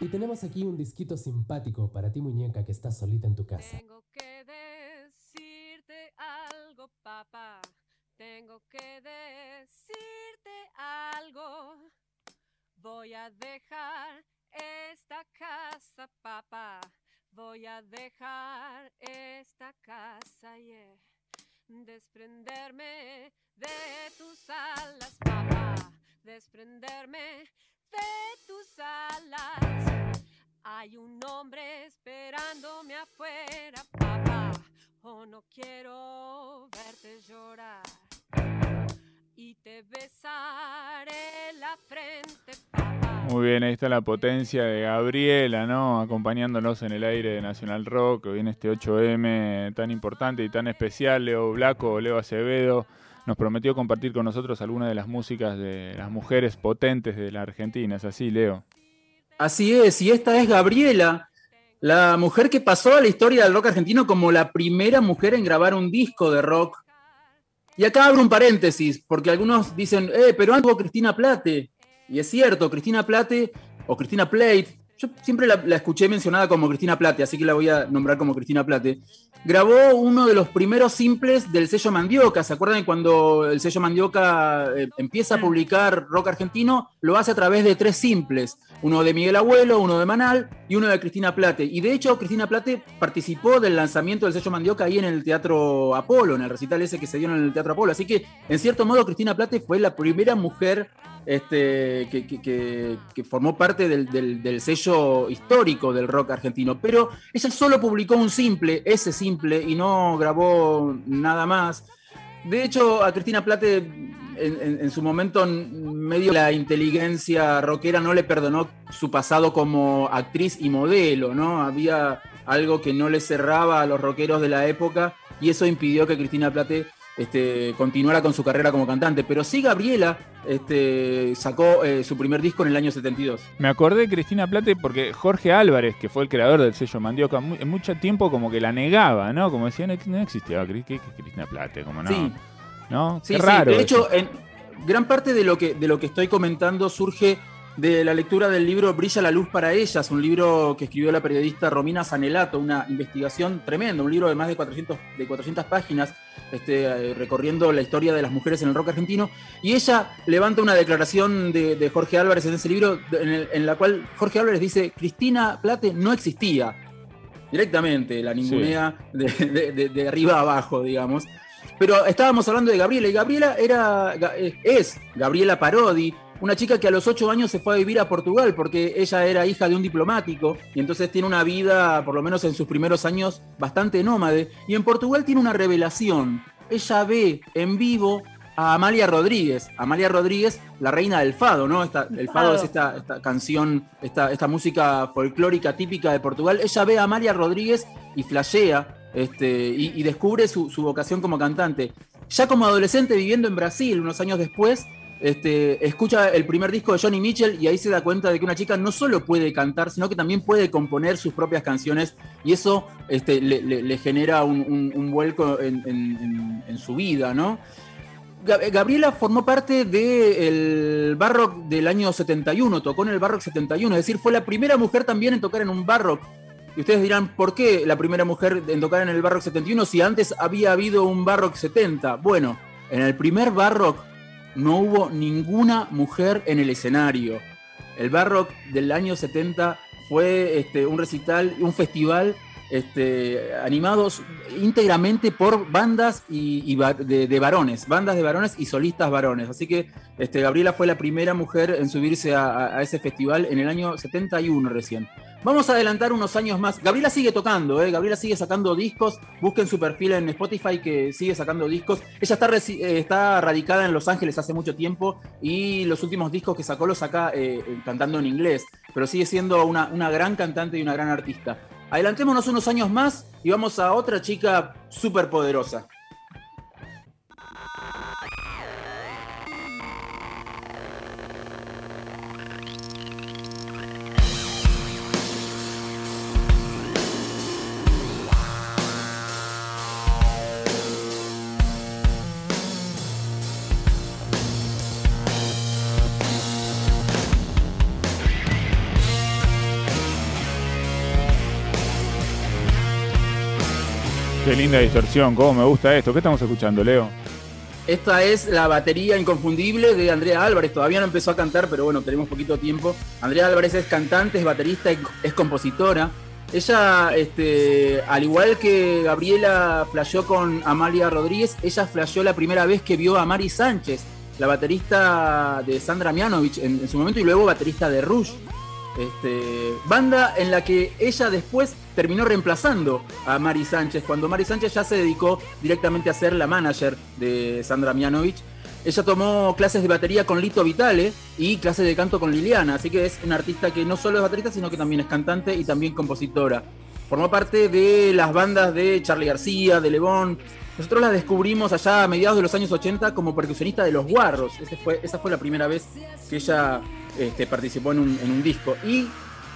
Y tenemos aquí un disquito simpático para ti, muñeca, que estás solita en tu casa. Tengo que decirte algo, papá. Tengo que decirte algo. Voy a dejar esta casa, papá. Voy a dejar esta casa, yeah. Desprenderme de tus alas, papá. Desprenderme de tus alas. Hay un hombre esperándome afuera, papá. Oh, no quiero verte llorar. Y te besaré la frente, papá. Muy bien, ahí está la potencia de Gabriela, ¿no? Acompañándonos en el aire de Nacional Rock, hoy en este 8M tan importante y tan especial. Leo Blanco, Leo Acevedo, nos prometió compartir con nosotros algunas de las músicas de las mujeres potentes de la Argentina. ¿Es así, Leo? Así es, y esta es Gabriela, la mujer que pasó a la historia del rock argentino como la primera mujer en grabar un disco de rock. Y acá abro un paréntesis, porque algunos dicen, eh, pero hubo Cristina Plate. Y es cierto, Cristina Plate o Cristina Plate, yo siempre la, la, escuché mencionada como Cristina Plate, así que la voy a nombrar como Cristina Plate. Grabó uno de los primeros simples del sello Mandioca. ¿Se acuerdan cuando el sello Mandioca eh, empieza a publicar rock argentino? Lo hace a través de tres simples: uno de Miguel Abuelo, uno de Manal y uno de Cristina Plate. Y de hecho, Cristina Plate participó del lanzamiento del sello Mandioca ahí en el Teatro Apolo, en el recital ese que se dio en el Teatro Apolo. Así que, en cierto modo, Cristina Plate fue la primera mujer este, que, formó parte del, sello histórico del rock argentino. Pero ella solo publicó un simple, ese simple, y no grabó nada más. De hecho, a Cristina Plate, en su momento, medio la inteligencia rockera no le perdonó su pasado como actriz y modelo, ¿no? Había algo que no le cerraba a los rockeros de la época y eso impidió que Cristina Plate este, continuara con su carrera como cantante. Pero sí, Gabriela este, sacó eh, su primer disco en el año 72. Me acordé de Cristina Plate porque Jorge Álvarez, que fue el creador del sello Mandioca, en mucho tiempo como que la negaba, ¿no? Como decía, no, no existía Cristina Plate, como no. Sí. ¿No? Sí, Qué raro. Sí. De eso. hecho, en gran parte de lo, que, de lo que estoy comentando surge de la lectura del libro Brilla la luz para ellas, un libro que escribió la periodista Romina Sanelato, una investigación tremenda, un libro de más de 400, de 400 páginas, este, recorriendo la historia de las mujeres en el rock argentino, y ella levanta una declaración de, de Jorge Álvarez en ese libro, en, el, en, la cual Jorge Álvarez dice, Cristina Plate no existía, directamente, la ningunea sí. de, de, de, arriba a abajo, digamos. Pero estábamos hablando de Gabriela, y Gabriela era, es Gabriela Parodi, una chica que a los ocho años se fue a vivir a Portugal porque ella era hija de un diplomático y entonces tiene una vida, por lo menos en sus primeros años, bastante nómade. Y en Portugal tiene una revelación. Ella ve en vivo a Amalia Rodríguez. Amalia Rodríguez, la reina del fado, ¿no? Esta, el fado es esta, esta canción, esta, esta, música folclórica típica de Portugal. Ella ve a Amalia Rodríguez y flashea este, y, y descubre su, su vocación como cantante. Ya como adolescente viviendo en Brasil, unos años después, este, escucha el primer disco de Johnny Mitchell y ahí se da cuenta de que una chica no solo puede cantar, sino que también puede componer sus propias canciones y eso este, le, genera un, vuelco en, su vida, ¿no? Gabriela formó parte del de Barrock del año 71, tocó en el Barrock 71, es decir, fue la primera mujer también en tocar en un Barrock. Y ustedes dirán, ¿por qué la primera mujer en tocar en el Barrock 71 si antes había habido un Barrock 70? Bueno, en el primer Barrock no hubo ninguna mujer en el escenario. El Barrock del año 70 fue este, un recital, un festival este, animados íntegramente por bandas y, de, varones, bandas de varones y solistas varones. Así que este, Gabriela fue la primera mujer en subirse a, a, ese festival en el año 71 recién. Vamos a adelantar unos años más. Gabriela sigue tocando, ¿eh? Gabriela sigue sacando discos. Busquen su perfil en Spotify que sigue sacando discos. Ella está, eh, está radicada en Los Ángeles hace mucho tiempo y los últimos discos que sacó los saca eh, cantando en inglés. Pero sigue siendo una, una gran cantante y una gran artista. Adelantémonos unos años más y vamos a otra chica súper poderosa. Qué linda distorsión, cómo me gusta esto. ¿Qué estamos escuchando, Leo? Esta es la batería inconfundible de Andrea Álvarez. Todavía no empezó a cantar, pero bueno, tenemos poquito tiempo. Andrea Álvarez es cantante, es baterista, es compositora. Ella, este, al igual que Gabriela flasheó con Amalia Rodríguez, ella flasheó la primera vez que vio a Mari Sánchez, la baterista de Sandra Mianovich en, su momento y luego baterista de Rush. Este, banda en la que ella después terminó reemplazando a Mari Sánchez, cuando Mari Sánchez ya se dedicó directamente a ser la manager de Sandra Mianovich. Ella tomó clases de batería con Lito Vitale y clases de canto con Liliana, así que es una artista que no solo es baterista, sino que también es cantante y también compositora. Formó parte de las bandas de Charlie García, de Lebón. Nosotros la descubrimos allá a mediados de los años 80 como percusionista de Los Guarros. esa fue la primera vez que ella este, participó en un, disco. Y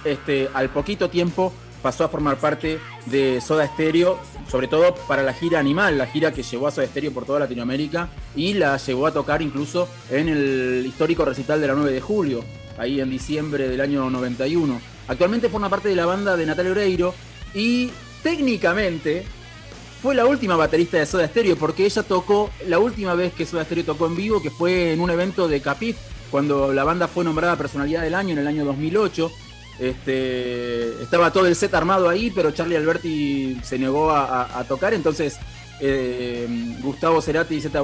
este, al poquito tiempo pasó a formar parte de Soda Stereo, sobre todo para la gira Animal, la gira que llevó a Soda Stereo por toda Latinoamérica y la llevó a tocar incluso en el histórico recital de la 9 de julio, ahí en diciembre del año 91. Actualmente forma parte de la banda de Natalia Oreiro y técnicamente fue la última baterista de Soda Stereo porque ella tocó la última vez que Soda Stereo tocó en vivo, que fue en un evento de Capif cuando la banda fue nombrada Personalidad del Año en el año 2008. Este, estaba todo el set armado ahí, pero Charlie Alberti se negó a, tocar, entonces eh, Gustavo Cerati y Zeta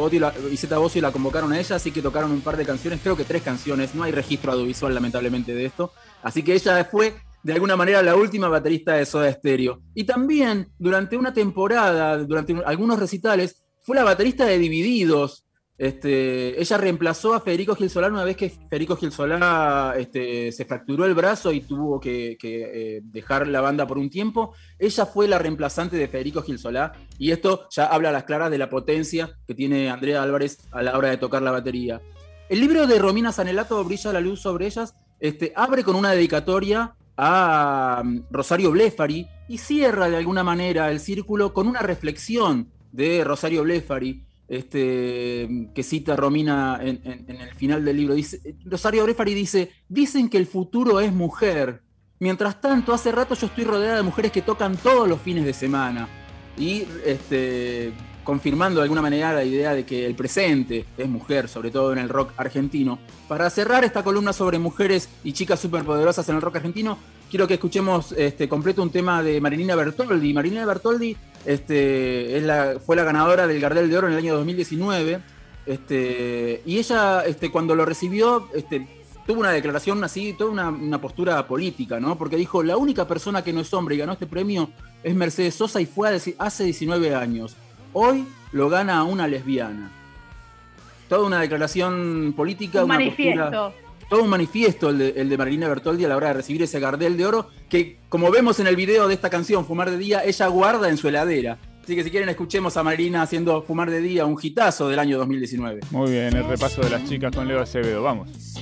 la convocaron a ella, así que tocaron un par de canciones, creo que tres canciones, no hay registro audiovisual lamentablemente de esto, así que ella fue de alguna manera la última baterista de Soda Stereo. Y también durante una temporada, durante algunos recitales, fue la baterista de Divididos, este, ella reemplazó a Federico Gil Solá una vez que Federico Gil Solá este, se fracturó el brazo y tuvo que, eh, dejar la banda por un tiempo. Ella fue la reemplazante de Federico Gil Solá y esto ya habla a las claras de la potencia que tiene Andrea Álvarez a la hora de tocar la batería. El libro de Romina Sanelato, Brilla la luz sobre ellas, este, abre con una dedicatoria a um, Rosario Blefari y cierra de alguna manera el círculo con una reflexión de Rosario Blefari este, que cita Romina en, el final del libro. Dice, Rosario Brefari dice, dicen que el futuro es mujer. Mientras tanto, hace rato yo estoy rodeada de mujeres que tocan todos los fines de semana. Y este, confirmando de alguna manera la idea de que el presente es mujer, sobre todo en el rock argentino. Para cerrar esta columna sobre mujeres y chicas superpoderosas en el rock argentino, quiero que escuchemos este, completo un tema de Marilina Bertoldi. Marilina Bertoldi este, es la, fue la ganadora del Gardel de Oro en el año 2019. Este, y ella, este, cuando lo recibió, este, tuvo una declaración así, toda una, postura política, ¿no? Porque dijo, la única persona que no es hombre y ganó este premio es Mercedes Sosa y fue hace 19 años. Hoy lo gana una lesbiana. Toda una declaración política, un manifiesto todo un manifiesto el de, el Marilina Bertoldi a la hora de recibir ese Gardel de Oro, que como vemos en el video de esta canción, Fumar de Día, ella guarda en su heladera. Así que si quieren escuchemos a Marilina haciendo Fumar de Día, un hitazo del año 2019. Muy bien, el repaso de las chicas con Leo Acevedo, vamos.